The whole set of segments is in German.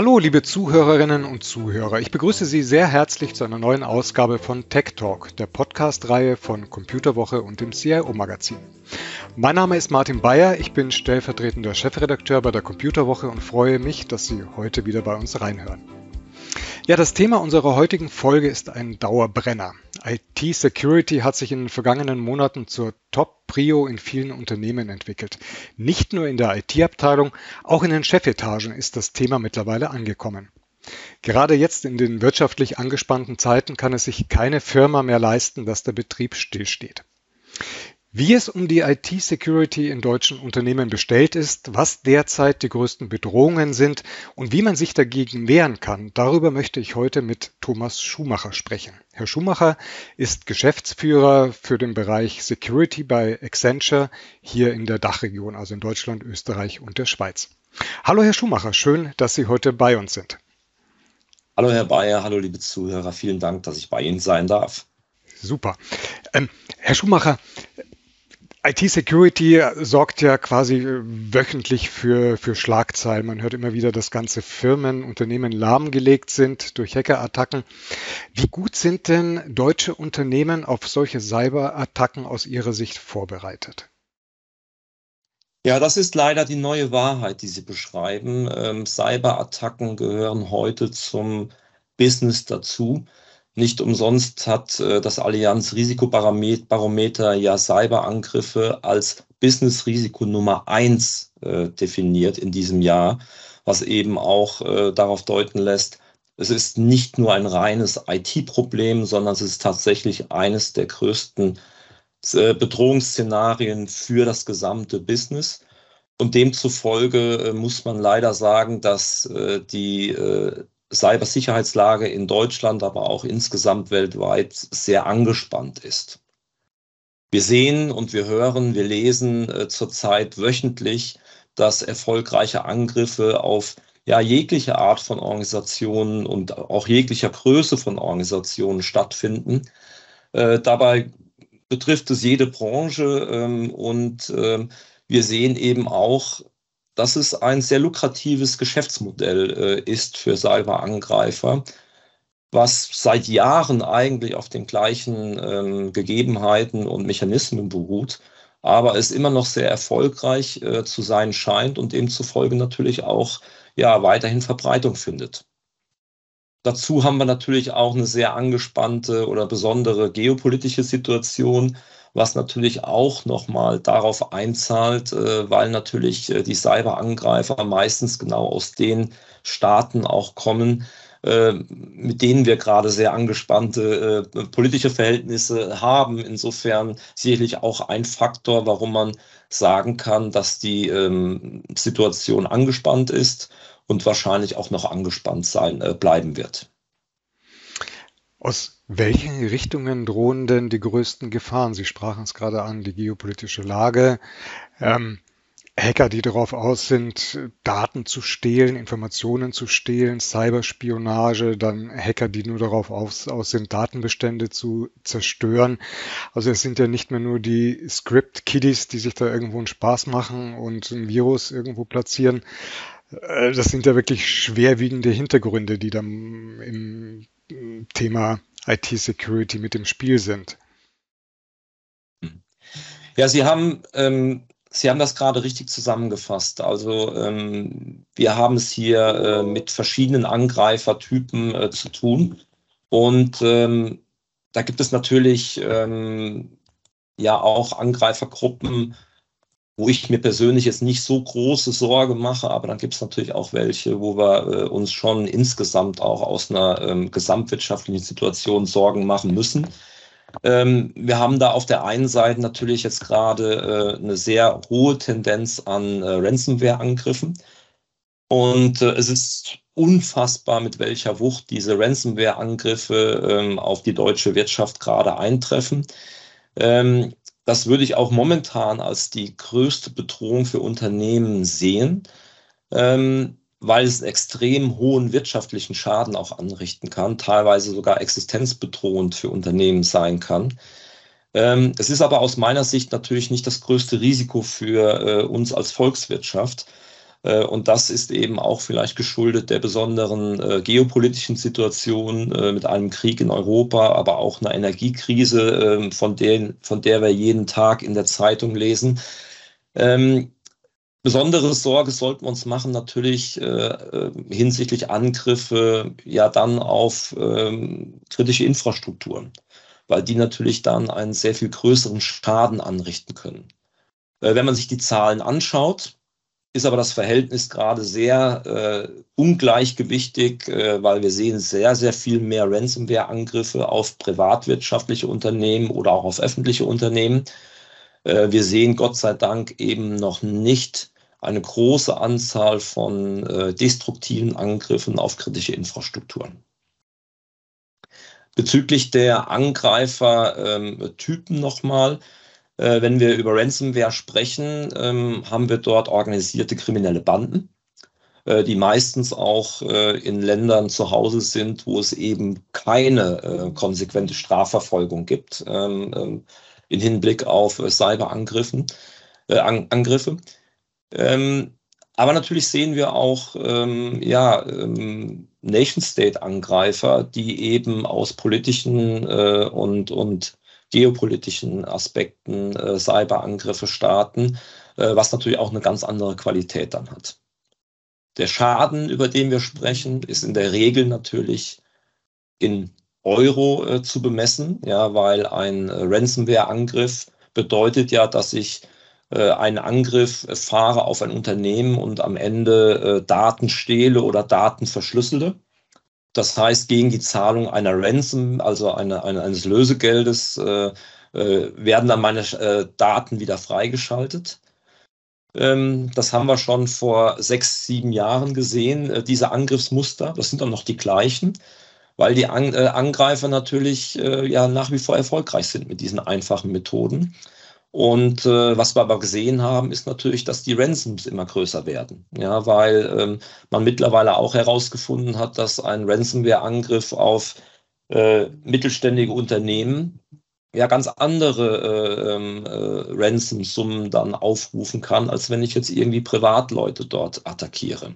Hallo, liebe Zuhörerinnen und Zuhörer. Ich begrüße Sie sehr herzlich zu einer neuen Ausgabe von Tech Talk, der Podcast-Reihe von Computerwoche und dem CIO-Magazin. Mein Name ist Martin Bayer, ich bin stellvertretender Chefredakteur bei der Computerwoche und freue mich, dass Sie heute wieder bei uns reinhören. Ja, das Thema unserer heutigen Folge ist ein Dauerbrenner. IT-Security hat sich in den vergangenen Monaten zur Top-Prio in vielen Unternehmen entwickelt. Nicht nur in der IT-Abteilung, auch in den Chefetagen ist das Thema mittlerweile angekommen. Gerade jetzt in den wirtschaftlich angespannten Zeiten kann es sich keine Firma mehr leisten, dass der Betrieb stillsteht. Wie es um die IT-Security in deutschen Unternehmen bestellt ist, was derzeit die größten Bedrohungen sind und wie man sich dagegen wehren kann, darüber möchte ich heute mit Thomas Schumacher sprechen. Herr Schumacher ist Geschäftsführer für den Bereich Security bei Accenture hier in der Dachregion, also in Deutschland, Österreich und der Schweiz. Hallo Herr Schumacher, schön, dass Sie heute bei uns sind. Hallo Herr Bayer, hallo liebe Zuhörer, vielen Dank, dass ich bei Ihnen sein darf. Super. Ähm, Herr Schumacher, IT-Security sorgt ja quasi wöchentlich für, für Schlagzeilen. Man hört immer wieder, dass ganze Firmen, Unternehmen lahmgelegt sind durch Hackerattacken. Wie gut sind denn deutsche Unternehmen auf solche Cyberattacken aus Ihrer Sicht vorbereitet? Ja, das ist leider die neue Wahrheit, die Sie beschreiben. Ähm, Cyberattacken gehören heute zum Business dazu. Nicht umsonst hat äh, das Allianz Risikobarometer ja Cyberangriffe als Business-Risiko Nummer eins äh, definiert in diesem Jahr, was eben auch äh, darauf deuten lässt, es ist nicht nur ein reines IT-Problem, sondern es ist tatsächlich eines der größten äh, Bedrohungsszenarien für das gesamte Business. Und demzufolge äh, muss man leider sagen, dass die Cybersicherheitslage in Deutschland, aber auch insgesamt weltweit sehr angespannt ist. Wir sehen und wir hören, wir lesen äh, zurzeit wöchentlich, dass erfolgreiche Angriffe auf ja, jegliche Art von Organisationen und auch jeglicher Größe von Organisationen stattfinden. Äh, dabei betrifft es jede Branche ähm, und äh, wir sehen eben auch, dass es ein sehr lukratives Geschäftsmodell äh, ist für Cyberangreifer, was seit Jahren eigentlich auf den gleichen ähm, Gegebenheiten und Mechanismen beruht, aber es immer noch sehr erfolgreich äh, zu sein scheint und demzufolge natürlich auch ja, weiterhin Verbreitung findet. Dazu haben wir natürlich auch eine sehr angespannte oder besondere geopolitische Situation was natürlich auch nochmal darauf einzahlt, äh, weil natürlich äh, die Cyberangreifer meistens genau aus den Staaten auch kommen, äh, mit denen wir gerade sehr angespannte politische Verhältnisse haben. Insofern sicherlich auch ein Faktor, warum man sagen kann, dass die ähm, Situation angespannt ist und wahrscheinlich auch noch angespannt sein bleiben wird. Aus welchen Richtungen drohen denn die größten Gefahren? Sie sprachen es gerade an, die geopolitische Lage, ähm, Hacker, die darauf aus sind, Daten zu stehlen, Informationen zu stehlen, Cyberspionage, dann Hacker, die nur darauf aus, aus sind, Datenbestände zu zerstören. Also es sind ja nicht mehr nur die Script-Kiddies, die sich da irgendwo einen Spaß machen und ein Virus irgendwo platzieren. Äh, das sind ja wirklich schwerwiegende Hintergründe, die dann im Thema IT-Security mit dem Spiel sind. Ja, Sie haben, ähm, Sie haben das gerade richtig zusammengefasst. Also ähm, wir haben es hier äh, mit verschiedenen Angreifertypen äh, zu tun. Und ähm, da gibt es natürlich ähm, ja auch Angreifergruppen, wo ich mir persönlich jetzt nicht so große Sorge mache, aber dann gibt es natürlich auch welche, wo wir äh, uns schon insgesamt auch aus einer ähm, gesamtwirtschaftlichen Situation Sorgen machen müssen. Ähm, wir haben da auf der einen Seite natürlich jetzt gerade äh, eine sehr hohe Tendenz an äh, Ransomware-Angriffen. Und äh, es ist unfassbar, mit welcher Wucht diese Ransomware-Angriffe ähm, auf die deutsche Wirtschaft gerade eintreffen. Ähm, das würde ich auch momentan als die größte Bedrohung für Unternehmen sehen, ähm, weil es extrem hohen wirtschaftlichen Schaden auch anrichten kann, teilweise sogar existenzbedrohend für Unternehmen sein kann. Ähm, es ist aber aus meiner Sicht natürlich nicht das größte Risiko für äh, uns als Volkswirtschaft, und das ist eben auch vielleicht geschuldet der besonderen äh, geopolitischen Situation äh, mit einem Krieg in Europa, aber auch einer Energiekrise, ähm, von, der, von der wir jeden Tag in der Zeitung lesen. Ähm, besondere Sorge sollten wir uns machen natürlich äh, hinsichtlich Angriffe ja dann auf ähm, kritische Infrastrukturen, weil die natürlich dann einen sehr viel größeren Schaden anrichten können. Äh, wenn man sich die Zahlen anschaut, ist aber das Verhältnis gerade sehr äh, ungleichgewichtig, äh, weil wir sehen sehr, sehr viel mehr Ransomware-Angriffe auf privatwirtschaftliche Unternehmen oder auch auf öffentliche Unternehmen. Äh, wir sehen Gott sei Dank eben noch nicht eine große Anzahl von äh, destruktiven Angriffen auf kritische Infrastrukturen. Bezüglich der Angreifertypen ähm, nochmal, äh, wenn wir über Ransomware sprechen, ähm, haben wir dort organisierte kriminelle Banden, äh, die meistens auch äh, in Ländern zu Hause sind, wo es eben keine konsequente Strafverfolgung gibt, ähm, ähm, in Hinblick auf Cyberangriffen, Angriffe. aber natürlich sehen wir auch ja, Nation-State-Angreifer, die eben aus politischen und, und geopolitischen Aspekten äh, Cyberangriffe starten, äh, was natürlich auch eine ganz andere Qualität dann hat. Der Schaden, über den wir sprechen, ist in der Regel natürlich in Euro äh, zu bemessen, ja, weil ein äh, Ransomware-Angriff bedeutet ja, dass ich äh, einen Angriff fahre auf ein Unternehmen und am Ende äh, Daten stehle oder Daten verschlüssele. Das heißt, gegen die Zahlung einer Ransom, also eine, eine, eines Lösegeldes, äh, äh, werden dann meine äh, Daten wieder freigeschaltet. Ähm, das haben wir schon vor sechs, sieben Jahren gesehen, äh, diese Angriffsmuster. Das sind dann noch die gleichen, weil die An äh, Angreifer natürlich äh, ja nach wie vor erfolgreich sind mit diesen einfachen Methoden. Und äh, was wir aber gesehen haben, ist natürlich, dass die Ransoms immer größer werden. Ja, weil ähm, man mittlerweile auch herausgefunden hat, dass ein Ransomware-Angriff auf äh, mittelständige Unternehmen ja ganz andere äh, ähm, äh, Ransom-Summen dann aufrufen kann, als wenn ich jetzt irgendwie Privatleute dort attackiere.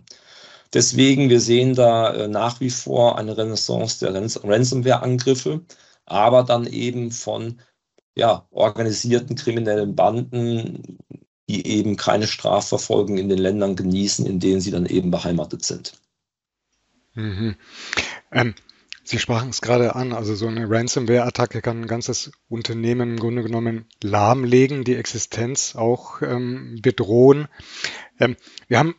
Deswegen, wir sehen da äh, nach wie vor eine Renaissance der Ransomware-Angriffe, aber dann eben von ja, organisierten kriminellen Banden, die eben keine Strafverfolgung in den Ländern genießen, in denen sie dann eben beheimatet sind. Mhm. Ähm, Sie sprachen es gerade an, also so eine Ransomware-Attacke kann ein ganzes Unternehmen im Grunde genommen lahmlegen, die Existenz auch ähm, bedrohen. Ähm, wir haben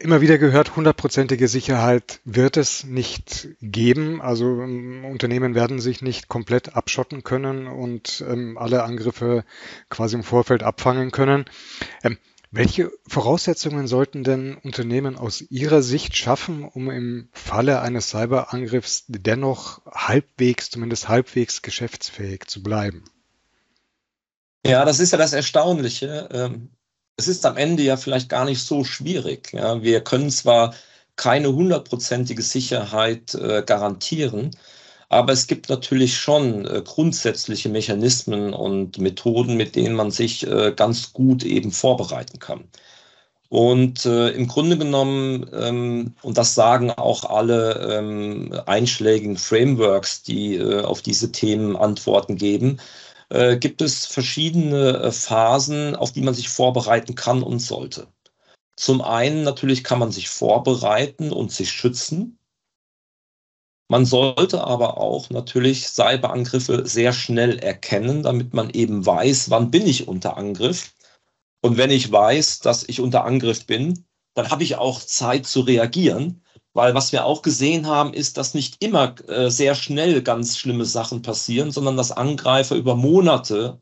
immer wieder gehört, hundertprozentige Sicherheit wird es nicht geben. Also ähm, Unternehmen werden sich nicht komplett abschotten können und ähm, alle Angriffe quasi im Vorfeld abfangen können. Ähm, welche Voraussetzungen sollten denn Unternehmen aus Ihrer Sicht schaffen, um im Falle eines Cyberangriffs dennoch halbwegs, zumindest halbwegs geschäftsfähig zu bleiben? Ja, das ist ja das Erstaunliche. Ähm, es ist am Ende ja vielleicht gar nicht so schwierig. Ja. Wir können zwar keine hundertprozentige Sicherheit äh, garantieren, aber es gibt natürlich schon äh, grundsätzliche Mechanismen und Methoden, mit denen man sich äh, ganz gut eben vorbereiten kann. Und äh, im Grunde genommen, ähm, und das sagen auch alle ähm, einschlägigen Frameworks, die äh, auf diese Themen Antworten geben, äh, gibt es verschiedene äh, Phasen, auf die man sich vorbereiten kann und sollte. Zum einen natürlich kann man sich vorbereiten und sich schützen. Man sollte aber auch natürlich Cyberangriffe sehr schnell erkennen, damit man eben weiß, wann bin ich unter Angriff. Und wenn ich weiß, dass ich unter Angriff bin, dann habe ich auch Zeit zu reagieren weil was wir auch gesehen haben, ist, dass nicht immer äh, sehr schnell ganz schlimme Sachen passieren, sondern dass Angreifer über Monate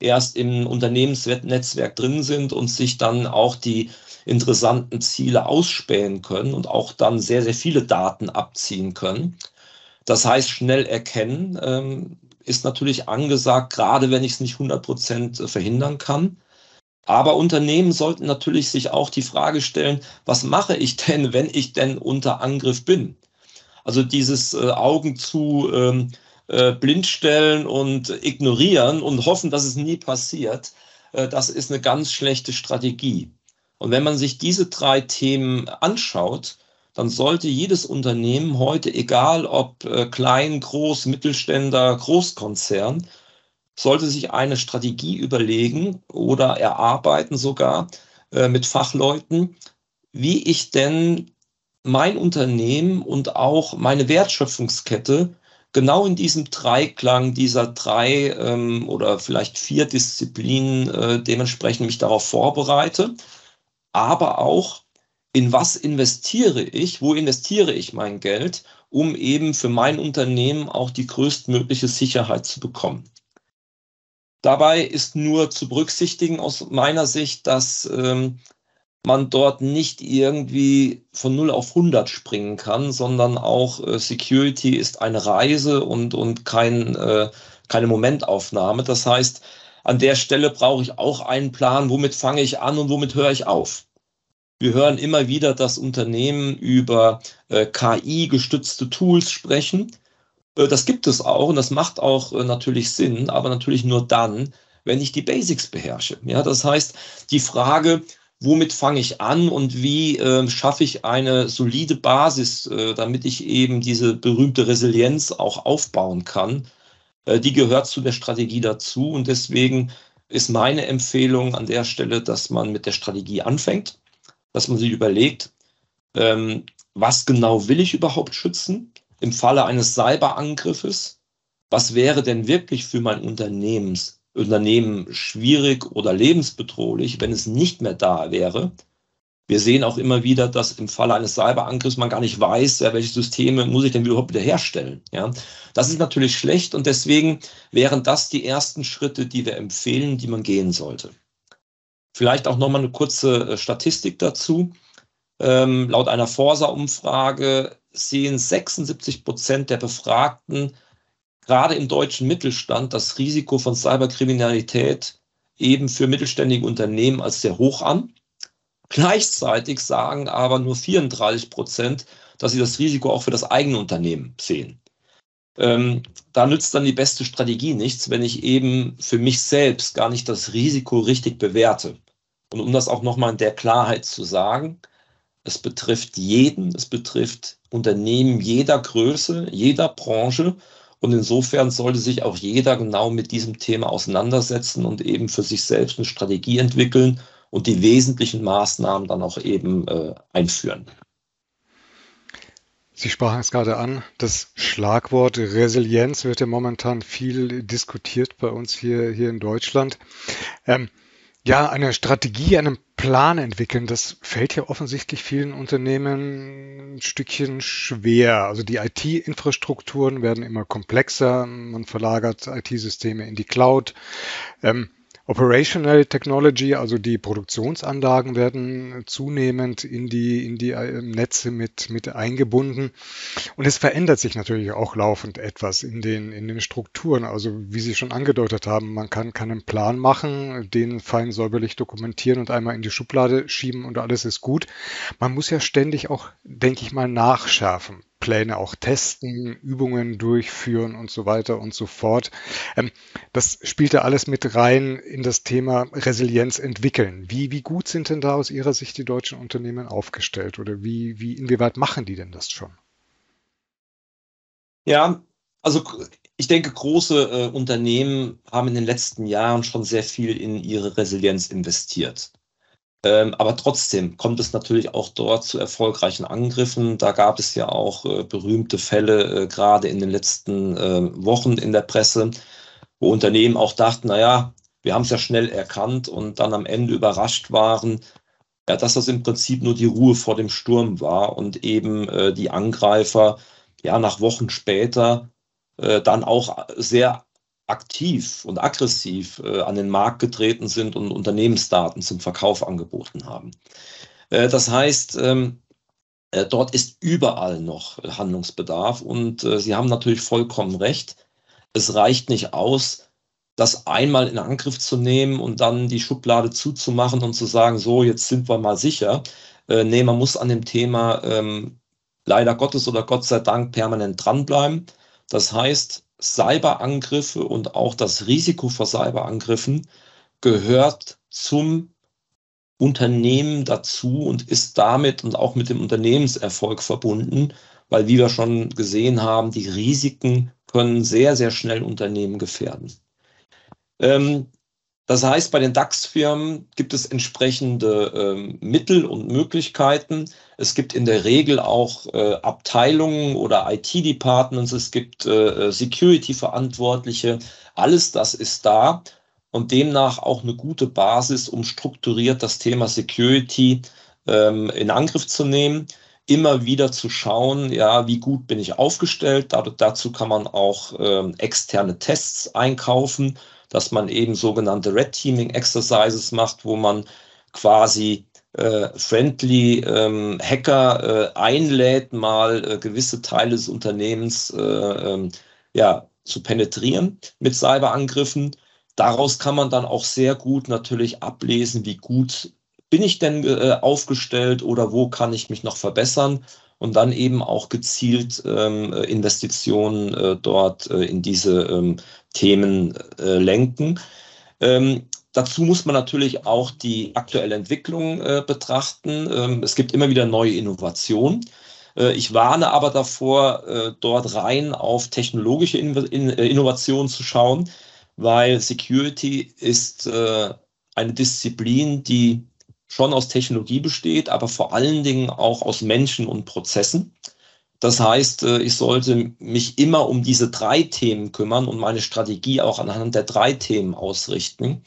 erst im Unternehmensnetzwerk drin sind und sich dann auch die interessanten Ziele ausspähen können und auch dann sehr, sehr viele Daten abziehen können. Das heißt, schnell erkennen ähm, ist natürlich angesagt, gerade wenn ich es nicht 100 Prozent verhindern kann. Aber Unternehmen sollten natürlich sich auch die Frage stellen, was mache ich denn, wenn ich denn unter Angriff bin? Also dieses äh, Augen zu ähm, äh, blindstellen und ignorieren und hoffen, dass es nie passiert, äh, das ist eine ganz schlechte Strategie. Und wenn man sich diese drei Themen anschaut, dann sollte jedes Unternehmen heute, egal ob äh, klein, groß, Mittelständler, Großkonzern, sollte sich eine Strategie überlegen oder erarbeiten sogar äh, mit Fachleuten, wie ich denn mein Unternehmen und auch meine Wertschöpfungskette genau in diesem Dreiklang dieser drei ähm, oder vielleicht vier Disziplinen äh, dementsprechend mich darauf vorbereite, aber auch in was investiere ich, wo investiere ich mein Geld, um eben für mein Unternehmen auch die größtmögliche Sicherheit zu bekommen. Dabei ist nur zu berücksichtigen aus meiner Sicht, dass ähm, man dort nicht irgendwie von 0 auf 100 springen kann, sondern auch äh, Security ist eine Reise und, und kein, äh, keine Momentaufnahme. Das heißt, an der Stelle brauche ich auch einen Plan, womit fange ich an und womit höre ich auf. Wir hören immer wieder, dass Unternehmen über äh, KI-gestützte Tools sprechen. Äh, das gibt es auch und das macht auch äh, natürlich Sinn, aber natürlich nur dann, wenn ich die Basics beherrsche. Ja, das heißt, die Frage, womit fange ich an und wie äh, schaffe ich eine solide Basis, äh, damit ich eben diese berühmte Resilienz auch aufbauen kann, äh, die gehört zu der Strategie dazu und deswegen ist meine Empfehlung an der Stelle, dass man mit der Strategie anfängt dass man sich überlegt, ähm, was genau will ich überhaupt schützen im Falle eines Cyberangriffes? Was wäre denn wirklich für mein Unternehmens, Unternehmen schwierig oder lebensbedrohlich, wenn es nicht mehr da wäre? Wir sehen auch immer wieder, dass im Falle eines Cyberangriffs man gar nicht weiß, ja, welche Systeme muss ich denn überhaupt wieder herstellen. Ja, das ist natürlich schlecht und deswegen wären das die ersten Schritte, die wir empfehlen, die man gehen sollte. Vielleicht auch nochmal eine kurze äh, Statistik dazu. Ähm, laut einer Forsa-Umfrage sehen 76 Prozent der Befragten gerade im deutschen Mittelstand das Risiko von Cyberkriminalität eben für mittelständige Unternehmen als sehr hoch an. Gleichzeitig sagen aber nur 34 Prozent, dass sie das Risiko auch für das eigene Unternehmen sehen. Ähm, da nützt dann die beste Strategie nichts, wenn ich eben für mich selbst gar nicht das Risiko richtig bewerte. Und um das auch nochmal in der Klarheit zu sagen, es betrifft jeden, es betrifft Unternehmen jeder Größe, jeder Branche. Und insofern sollte sich auch jeder genau mit diesem Thema auseinandersetzen und eben für sich selbst eine Strategie entwickeln und die wesentlichen Maßnahmen dann auch eben äh, einführen. Sie sprachen es gerade an, das Schlagwort Resilienz wird ja momentan viel diskutiert bei uns hier, hier in Deutschland. Ähm, ja, eine Strategie, einen Plan entwickeln, das fällt ja offensichtlich vielen Unternehmen ein Stückchen schwer. Also die IT-Infrastrukturen werden immer komplexer, man verlagert IT-Systeme in die Cloud. Ähm, Operational Technology, also die Produktionsanlagen werden zunehmend in die, in die äh, Netze mit, mit eingebunden. Und es verändert sich natürlich auch laufend etwas in den, in den Strukturen. Also wie Sie schon angedeutet haben, man kann, kann einen Plan machen, den fein säuberlich dokumentieren und einmal in die Schublade schieben und alles ist gut. Man muss ja ständig auch, denke ich mal, nachschärfen. Pläne auch testen, Übungen durchführen und so weiter und so fort. Ähm, das spielt ja alles mit rein in das Thema Resilienz entwickeln. Wie, wie gut sind denn da aus Ihrer Sicht die deutschen Unternehmen aufgestellt oder wie, wie, inwieweit machen die denn das schon? Ja, also ich denke, große äh, Unternehmen haben in den letzten Jahren schon sehr viel in ihre Resilienz investiert. Ähm, aber trotzdem kommt es natürlich auch dort zu erfolgreichen Angriffen. Da gab es ja auch äh, berühmte Fälle, äh, gerade in den letzten äh, Wochen in der Presse, wo Unternehmen auch dachten, naja, wir haben es ja schnell erkannt und dann am Ende überrascht waren, ja, dass das im Prinzip nur die Ruhe vor dem Sturm war und eben äh, die Angreifer ja nach Wochen später äh, dann auch sehr aktiv und aggressiv äh, an den Markt getreten sind und Unternehmensdaten zum Verkauf angeboten haben. Äh, das heißt, ähm, äh, dort ist überall noch Handlungsbedarf und äh, Sie haben natürlich vollkommen recht. Es reicht nicht aus, das einmal in Angriff zu nehmen und dann die Schublade zuzumachen und zu sagen, so, jetzt sind wir mal sicher. Äh, nee, man muss an dem Thema ähm, leider Gottes oder Gott sei Dank permanent dranbleiben. Das heißt, Cyberangriffe und auch das Risiko vor Cyberangriffen gehört zum Unternehmen dazu und ist damit und auch mit dem Unternehmenserfolg verbunden, weil, wie wir schon gesehen haben, die Risiken können sehr, sehr schnell Unternehmen gefährden. Ähm, das heißt, bei den DAX-Firmen gibt es entsprechende ähm, Mittel und Möglichkeiten. Es gibt in der Regel auch äh, Abteilungen oder IT-Departments, es gibt äh, Security-Verantwortliche. Alles das ist da und demnach auch eine gute Basis, um strukturiert das Thema Security ähm, in Angriff zu nehmen. Immer wieder zu schauen, ja, wie gut bin ich aufgestellt. dazu kann man auch ähm, externe Tests einkaufen dass man eben sogenannte Red Teaming Exercises macht, wo man quasi äh, friendly ähm, Hacker äh, einlädt, mal äh, gewisse Teile des Unternehmens äh, ähm, ja, zu penetrieren mit Cyberangriffen. Daraus kann man dann auch sehr gut natürlich ablesen, wie gut bin ich denn äh, aufgestellt oder wo kann ich mich noch verbessern und dann eben auch gezielt ähm, Investitionen äh, dort äh, in diese ähm, Themen äh, lenken. Ähm, dazu muss man natürlich auch die aktuelle Entwicklung äh, betrachten. Ähm, es gibt immer wieder neue Innovationen. Äh, ich warne aber davor, äh, dort rein auf technologische in in Innovationen zu schauen, weil Security ist eine Disziplin, die schon aus Technologie besteht, aber vor allen Dingen auch aus Menschen und Prozessen. Das heißt, äh, ich sollte mich immer um diese drei Themen kümmern und meine Strategie auch anhand der drei Themen ausrichten.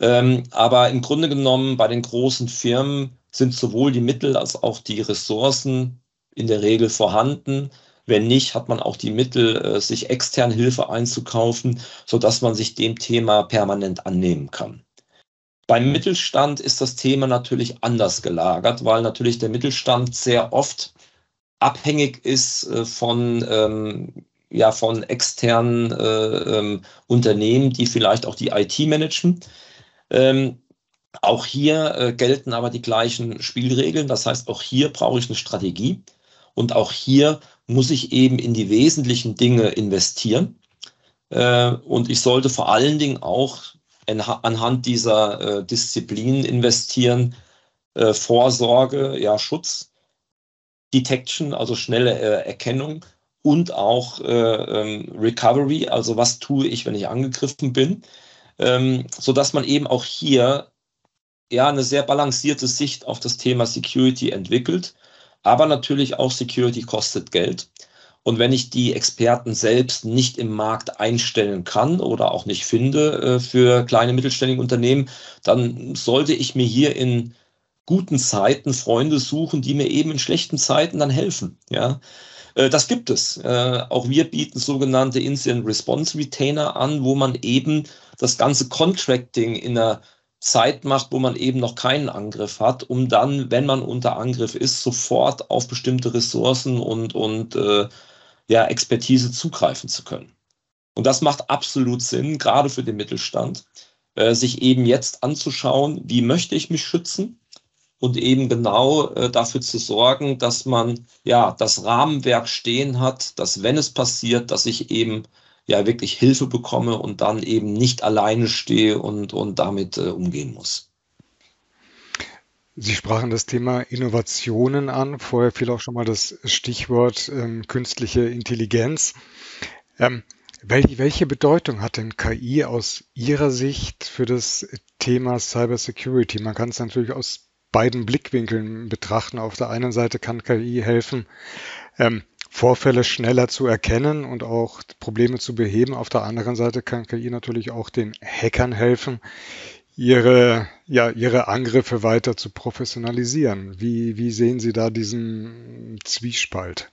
Ähm, aber im Grunde genommen bei den großen Firmen sind sowohl die Mittel als auch die Ressourcen in der Regel vorhanden. Wenn nicht, hat man auch die Mittel, äh, sich extern Hilfe einzukaufen, sodass man sich dem Thema permanent annehmen kann. Beim Mittelstand ist das Thema natürlich anders gelagert, weil natürlich der Mittelstand sehr oft abhängig ist äh, von, ähm, ja, von externen äh, ähm, Unternehmen, die vielleicht auch die IT managen. Ähm, auch hier äh, gelten aber die gleichen Spielregeln. Das heißt, auch hier brauche ich eine Strategie und auch hier muss ich eben in die wesentlichen Dinge investieren. Äh, und ich sollte vor allen Dingen auch anhand dieser äh, Disziplinen investieren, äh, Vorsorge, ja, Schutz, Detection, also schnelle äh, Erkennung und auch äh, ähm, Recovery, also was tue ich, wenn ich angegriffen bin, ähm, sodass man eben auch hier ja eine sehr balancierte Sicht auf das Thema Security entwickelt. Aber natürlich auch Security kostet Geld. Und wenn ich die Experten selbst nicht im Markt einstellen kann oder auch nicht finde äh, für kleine mittelständige Unternehmen, dann sollte ich mir hier in guten Zeiten Freunde suchen, die mir eben in schlechten Zeiten dann helfen. Ja, äh, das gibt es. Äh, auch wir bieten sogenannte Incident Response Retainer an, wo man eben das ganze Contracting in einer Zeit macht, wo man eben noch keinen Angriff hat, um dann, wenn man unter Angriff ist, sofort auf bestimmte Ressourcen und, und äh, ja, Expertise zugreifen zu können. Und das macht absolut Sinn, gerade für den Mittelstand, äh, sich eben jetzt anzuschauen, wie möchte ich mich schützen und eben genau äh, dafür zu sorgen, dass man ja das Rahmenwerk stehen hat, dass wenn es passiert, dass ich eben ja wirklich Hilfe bekomme und dann eben nicht alleine stehe und, und damit äh, umgehen muss. Sie sprachen das Thema Innovationen an. Vorher fiel auch schon mal das Stichwort ähm, künstliche Intelligenz. Ähm, welche, welche Bedeutung hat denn KI aus Ihrer Sicht für das Thema Cybersecurity? Man kann es natürlich aus beiden Blickwinkeln betrachten. Auf der einen Seite kann KI helfen, ähm, Vorfälle schneller zu erkennen und auch Probleme zu beheben. Auf der anderen Seite kann KI natürlich auch den Hackern helfen, ihre, ja, ihre Angriffe weiter zu professionalisieren. Wie, wie sehen Sie da diesen Zwiespalt?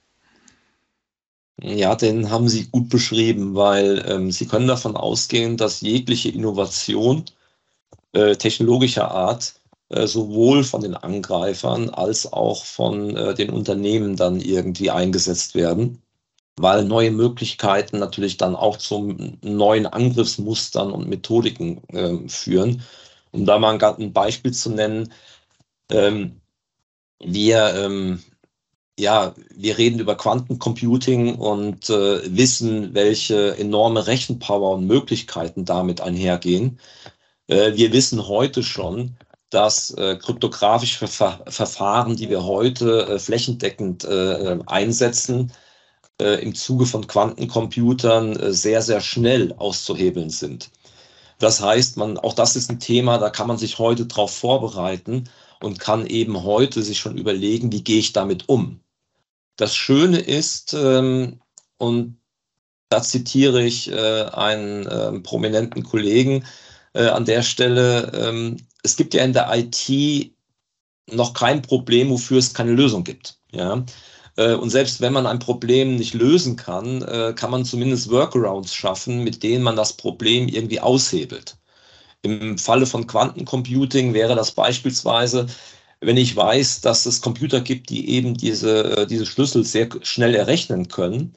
Ja, den haben Sie gut beschrieben, weil ähm, Sie können davon ausgehen, dass jegliche Innovation äh, technologischer Art äh, sowohl von den Angreifern als auch von äh, den Unternehmen dann irgendwie eingesetzt werden weil neue Möglichkeiten natürlich dann auch zu neuen Angriffsmustern und Methodiken äh, führen. Um da mal ein, Beispiel zu nennen, ähm, wir, ähm, ja, wir reden über Quantencomputing und äh, wissen, welche enorme Rechenpower und Möglichkeiten damit einhergehen. Äh, wir wissen heute schon, dass äh, kryptografische Ver Verfahren, die wir heute äh, flächendeckend äh, einsetzen, äh, im Zuge von Quantencomputern äh, sehr, sehr schnell auszuhebeln sind. Das heißt, man, auch das ist ein Thema, da kann man sich heute darauf vorbereiten und kann eben heute sich schon überlegen, wie gehe ich damit um. Das Schöne ist, ähm, und da zitiere ich äh, einen äh, prominenten Kollegen äh, an der Stelle, ähm, es gibt ja in der IT noch kein Problem, wofür es keine Lösung gibt. Ja? Äh, und selbst wenn man ein Problem nicht lösen kann, äh, kann man zumindest Workarounds schaffen, mit denen man das Problem irgendwie aushebelt. Im Falle von Quantencomputing wäre das beispielsweise, wenn ich weiß, dass es Computer gibt, die eben diese, äh, diese Schlüssel sehr schnell errechnen können,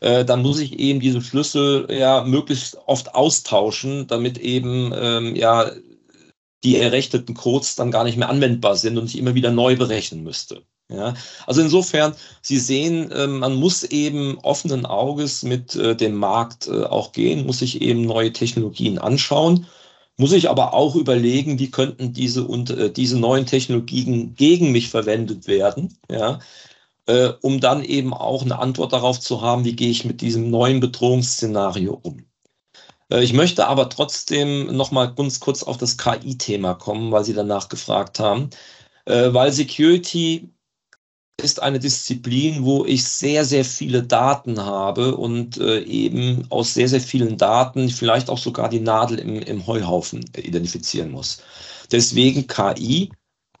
dann muss ich eben diese Schlüssel ja möglichst oft austauschen, damit eben ähm, ja die errechneten Codes dann gar nicht mehr anwendbar sind und ich immer wieder neu berechnen müsste. Ja, also insofern, Sie sehen, äh, man muss eben offenen Auges mit äh, dem Markt äh, auch gehen, muss sich eben neue Technologien anschauen, muss sich aber auch überlegen, wie könnten diese und äh, diese neuen Technologien gegen mich verwendet werden, ja, um dann eben auch eine Antwort darauf zu haben, wie gehe ich mit diesem neuen Bedrohungsszenario um. Ich möchte aber trotzdem noch mal ganz kurz auf das KI-Thema kommen, weil Sie danach gefragt haben, weil Security ist eine Disziplin, wo ich sehr, sehr viele Daten habe und äh, eben aus sehr, sehr vielen Daten vielleicht auch sogar die Nadel im, im Heuhaufen identifizieren muss. Deswegen KI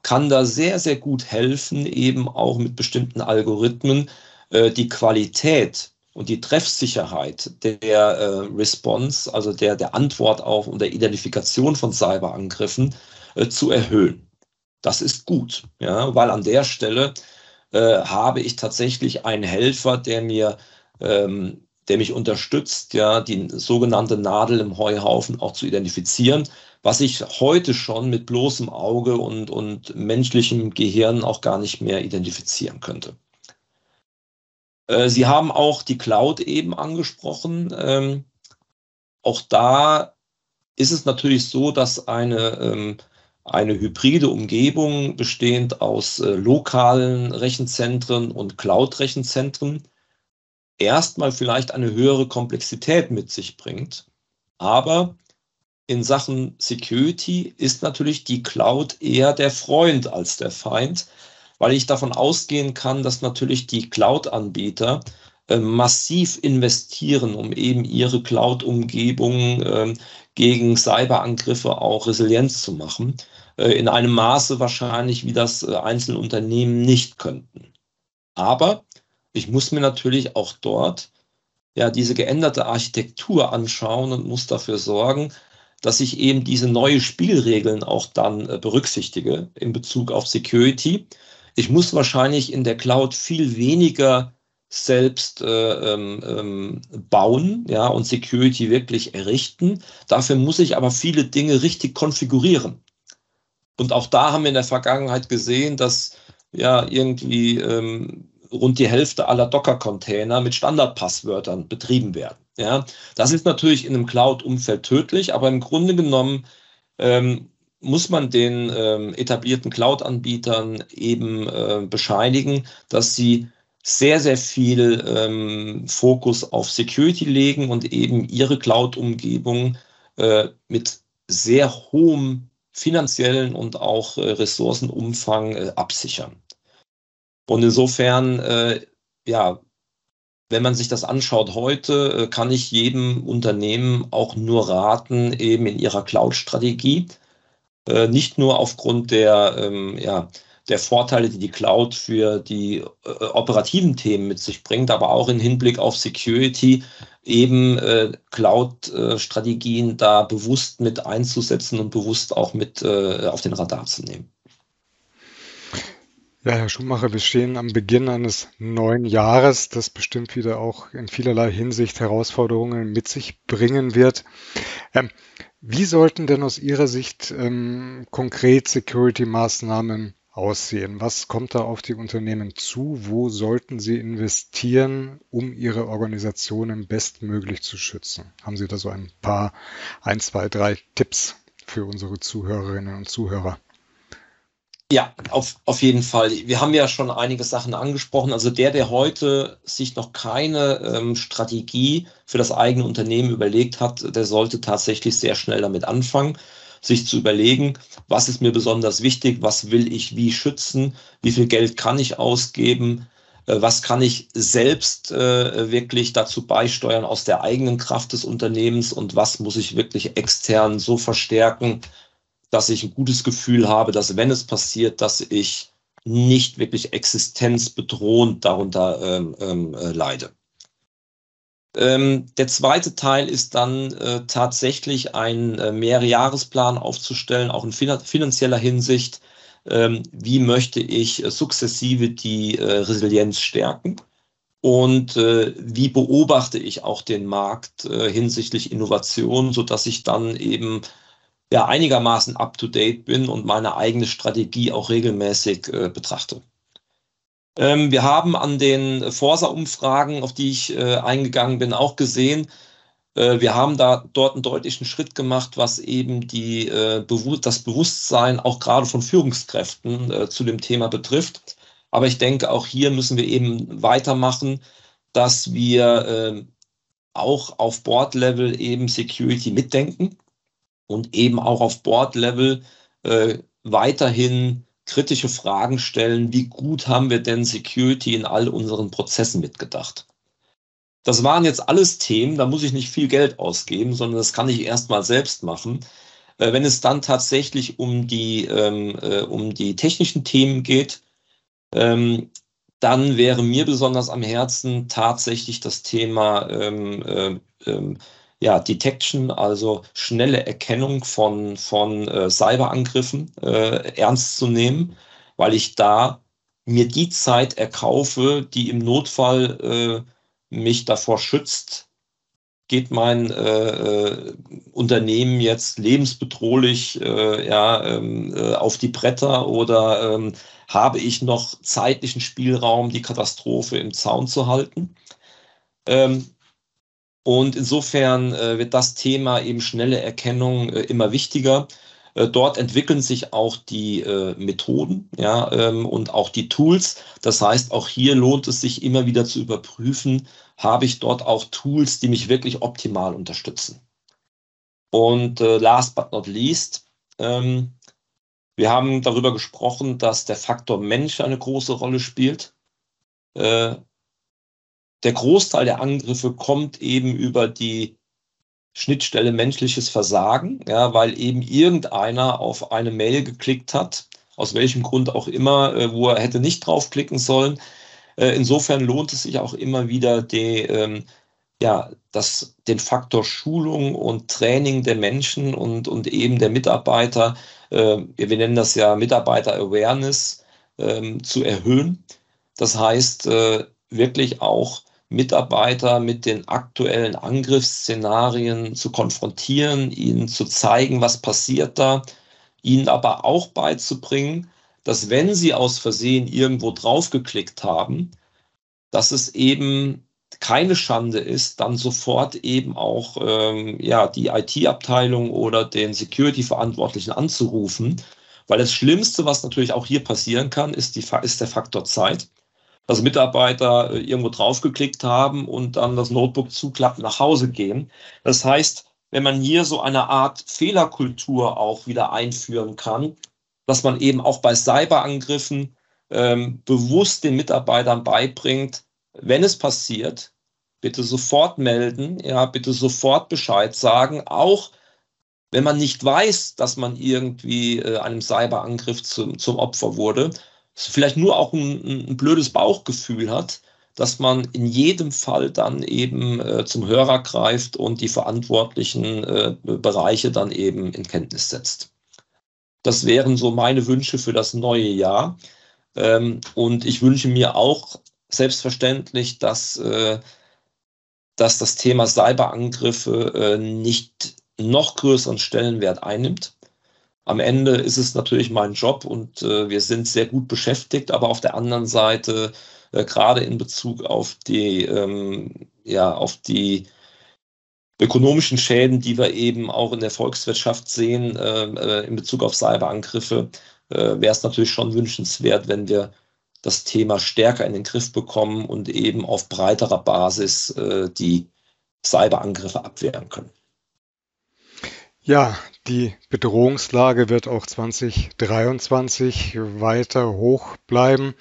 kann da sehr, sehr gut helfen, eben auch mit bestimmten Algorithmen äh, die Qualität und die Treffsicherheit der äh, Response, also der, der Antwort auf und der Identifikation von Cyberangriffen äh, zu erhöhen. Das ist gut, ja, weil an der Stelle äh, habe ich tatsächlich einen Helfer, der mir, ähm, der mich unterstützt, ja, die sogenannte Nadel im Heuhaufen auch zu identifizieren, was ich heute schon mit bloßem Auge und, und menschlichem Gehirn auch gar nicht mehr identifizieren könnte. Äh, Sie haben auch die Cloud eben angesprochen. Ähm, auch da ist es natürlich so, dass eine, ähm, eine hybride Umgebung bestehend aus äh, lokalen Rechenzentren und Cloud-Rechenzentren erstmal vielleicht eine höhere Komplexität mit sich bringt. Aber in Sachen Security ist natürlich die Cloud eher der Freund als der Feind, weil ich davon ausgehen kann, dass natürlich die Cloud-Anbieter massiv investieren, um eben ihre Cloud-Umgebung äh, gegen Cyberangriffe auch resilient zu machen. Äh, in einem Maße wahrscheinlich, wie das äh, einzelne Unternehmen nicht könnten. Aber ich muss mir natürlich auch dort ja diese geänderte Architektur anschauen und muss dafür sorgen, dass ich eben diese neue Spielregeln auch dann äh, berücksichtige in Bezug auf Security ich muss wahrscheinlich in der Cloud viel weniger selbst äh, ähm, ähm, bauen ja, und Security wirklich errichten. Dafür muss ich aber viele Dinge richtig konfigurieren. Und auch da haben wir in der Vergangenheit gesehen, dass ja irgendwie ähm, rund die Hälfte aller Docker-Container mit Standardpasswörtern betrieben werden. Ja, das ist natürlich in einem Cloud-Umfeld tödlich, aber im Grunde genommen ähm, muss man den ähm, etablierten Cloud-Anbietern eben äh, bescheinigen, dass sie sehr, sehr viel ähm, Fokus auf Security legen und eben ihre Cloud-Umgebung äh, mit sehr hohem finanziellen und auch äh, Ressourcenumfang äh, absichern. Und insofern, äh, ja, wenn man sich das anschaut heute, äh, kann ich jedem Unternehmen auch nur raten, eben in ihrer Cloud-Strategie äh, nicht nur aufgrund der, ähm, ja, der Vorteile, die die Cloud für die äh, operativen Themen mit sich bringt, aber auch im Hinblick auf Security eben äh, Cloud-Strategien da bewusst mit einzusetzen und bewusst auch mit äh, auf den Radar zu nehmen. Ja, Herr Schumacher, wir stehen am Beginn eines neuen Jahres, das bestimmt wieder auch in vielerlei Hinsicht Herausforderungen mit sich bringen wird. Ähm, wie sollten denn aus Ihrer Sicht ähm, konkret Security-Maßnahmen aussehen? Was kommt da auf die Unternehmen zu? Wo sollten sie investieren, um ihre Organisationen bestmöglich zu schützen? Haben Sie da so ein paar, ein, zwei, drei Tipps für unsere Zuhörerinnen und Zuhörer? Ja, auf, auf jeden Fall. Wir haben ja schon einige Sachen angesprochen. Also der, der heute sich noch keine ähm, Strategie für das eigene Unternehmen überlegt hat, der sollte tatsächlich sehr schnell damit anfangen, sich zu überlegen, was ist mir besonders wichtig, was will ich wie schützen, wie viel Geld kann ich ausgeben, äh, was kann ich selbst äh, wirklich dazu beisteuern aus der eigenen Kraft des Unternehmens und was muss ich wirklich extern so verstärken, dass ich ein gutes Gefühl habe, dass wenn es passiert, dass ich nicht wirklich existenzbedrohend darunter ähm, ähm, äh, leide. Ähm, der zweite Teil ist dann äh, tatsächlich ein äh, Mehrjahresplan aufzustellen, auch in finanzieller Hinsicht. Ähm, wie möchte ich äh, sukzessive die äh, Resilienz stärken? Und äh, wie beobachte ich auch den Markt hinsichtlich Innovation, sodass ich dann eben ja, einigermaßen up-to-date bin und meine eigene Strategie auch regelmäßig äh, betrachte. Ähm, wir haben an den Forsa-Umfragen, auf die ich äh, eingegangen bin, auch gesehen, äh, wir haben da dort einen deutlichen Schritt gemacht, was eben die, äh, das Bewusstsein auch gerade von Führungskräften zu dem Thema betrifft. Aber ich denke, auch hier müssen wir eben weitermachen, dass wir äh, auch auf Board-Level eben Security mitdenken und eben auch auf Board-Level weiterhin kritische Fragen stellen, wie gut haben wir denn Security in all unseren Prozessen mitgedacht. Das waren jetzt alles Themen, da muss ich nicht viel Geld ausgeben, sondern das kann ich erstmal selbst machen. Äh, wenn es dann tatsächlich um die, ähm, äh, um die technischen Themen geht, ähm, dann wäre mir besonders am Herzen tatsächlich das Thema ähm, äh, ja, Detection, also schnelle Erkennung von, von äh, Cyberangriffen äh, ernst zu nehmen, weil ich da mir die Zeit erkaufe, die im Notfall äh, mich davor schützt, geht mein äh, äh, Unternehmen jetzt lebensbedrohlich äh, ja, ähm, äh, auf die Bretter oder ähm, habe ich noch zeitlichen Spielraum, die Katastrophe im Zaun zu halten? Ähm, und insofern äh, wird das Thema eben schnelle Erkennung äh, immer wichtiger. Äh, dort entwickeln sich auch die äh, Methoden ja, ähm, und auch die Tools. Das heißt, auch hier lohnt es sich immer wieder zu überprüfen, habe ich dort auch Tools, die mich wirklich optimal unterstützen. Und äh, last but not least, ähm, wir haben darüber gesprochen, dass der Faktor Mensch eine große Rolle spielt. Der Großteil der Angriffe kommt eben über die Schnittstelle menschliches Versagen, ja, weil eben irgendeiner auf eine Mail geklickt hat, aus welchem Grund auch immer, äh, wo er hätte nicht draufklicken sollen. Äh, insofern lohnt es sich auch immer wieder, die, ähm, ja, das, den Faktor Schulung und Training der Menschen und, und eben der Mitarbeiter, äh, wir nennen das ja Mitarbeiter-Awareness, ähm, zu erhöhen. Das heißt, wirklich auch Mitarbeiter mit den aktuellen Angriffsszenarien zu konfrontieren, ihnen zu zeigen, was passiert da, ihnen aber auch beizubringen, dass wenn sie aus Versehen irgendwo draufgeklickt haben, dass es eben keine Schande ist, dann sofort eben auch ähm, ja, die IT-Abteilung oder den Security-Verantwortlichen anzurufen. Weil das Schlimmste, was natürlich auch hier passieren kann, ist, die, ist der Faktor Zeit dass Mitarbeiter äh, irgendwo draufgeklickt haben und dann das Notebook zuklappen, nach Hause gehen. Das heißt, wenn man hier so eine Art Fehlerkultur auch wieder einführen kann, dass man eben auch bei Cyberangriffen ähm, bewusst den Mitarbeitern beibringt, wenn es passiert, bitte sofort melden, ja, bitte sofort Bescheid sagen, auch wenn man nicht weiß, dass man irgendwie äh, einem Cyberangriff zum, zum Opfer wurde, vielleicht nur auch ein, ein, blödes Bauchgefühl hat, dass man in jedem Fall dann eben äh, zum Hörer greift und die verantwortlichen äh, Bereiche dann eben in Kenntnis setzt. Das wären so meine Wünsche für das neue Jahr. Ähm, und ich wünsche mir auch selbstverständlich, dass, äh, dass das Thema Cyberangriffe äh, nicht noch größeren Stellenwert einnimmt am Ende ist es natürlich mein Job und äh, wir sind sehr gut beschäftigt, aber auf der anderen Seite, äh, gerade in Bezug auf die, ähm, ja, auf die ökonomischen Schäden, die wir eben auch in der Volkswirtschaft sehen, äh, äh in Bezug auf Cyberangriffe, äh, wäre es natürlich schon wünschenswert, wenn wir das Thema stärker in den Griff bekommen und eben auf breiterer Basis äh, die Cyberangriffe abwehren können. Ja, die Bedrohungslage wird auch 2023 weiter hoch bleiben.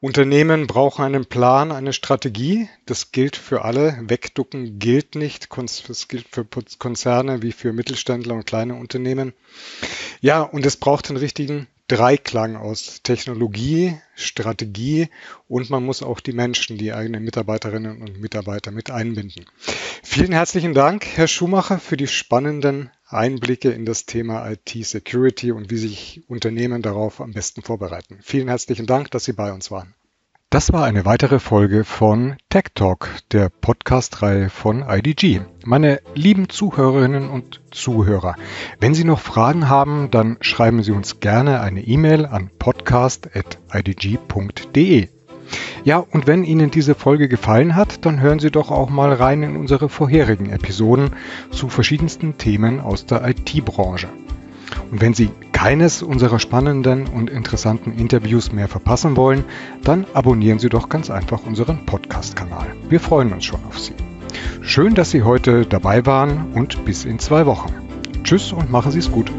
Unternehmen brauchen einen Plan, eine Strategie. Das gilt für alle. Wegducken gilt nicht. Das gilt für Konzerne wie für Mittelständler und kleine Unternehmen. Ja, und es braucht den richtigen Dreiklang aus Technologie, Strategie und man muss auch die Menschen, die eigenen Mitarbeiterinnen und Mitarbeiter mit einbinden. Vielen herzlichen Dank, Herr Schumacher, für die spannenden Einblicke in das Thema IT-Security und wie sich Unternehmen darauf am besten vorbereiten. Vielen herzlichen Dank, dass Sie bei uns waren. Das war eine weitere Folge von Tech Talk, der Podcast-Reihe von IDG. Meine lieben Zuhörerinnen und Zuhörer, wenn Sie noch Fragen haben, dann schreiben Sie uns gerne eine E-Mail an podcast.idg.de. Ja, und wenn Ihnen diese Folge gefallen hat, dann hören Sie doch auch mal rein in unsere vorherigen Episoden zu verschiedensten Themen aus der IT-Branche. Und wenn Sie keines unserer spannenden und interessanten Interviews mehr verpassen wollen, dann abonnieren Sie doch ganz einfach unseren Podcast-Kanal. Wir freuen uns schon auf Sie. Schön, dass Sie heute dabei waren und bis in zwei Wochen. Tschüss und machen Sie es gut.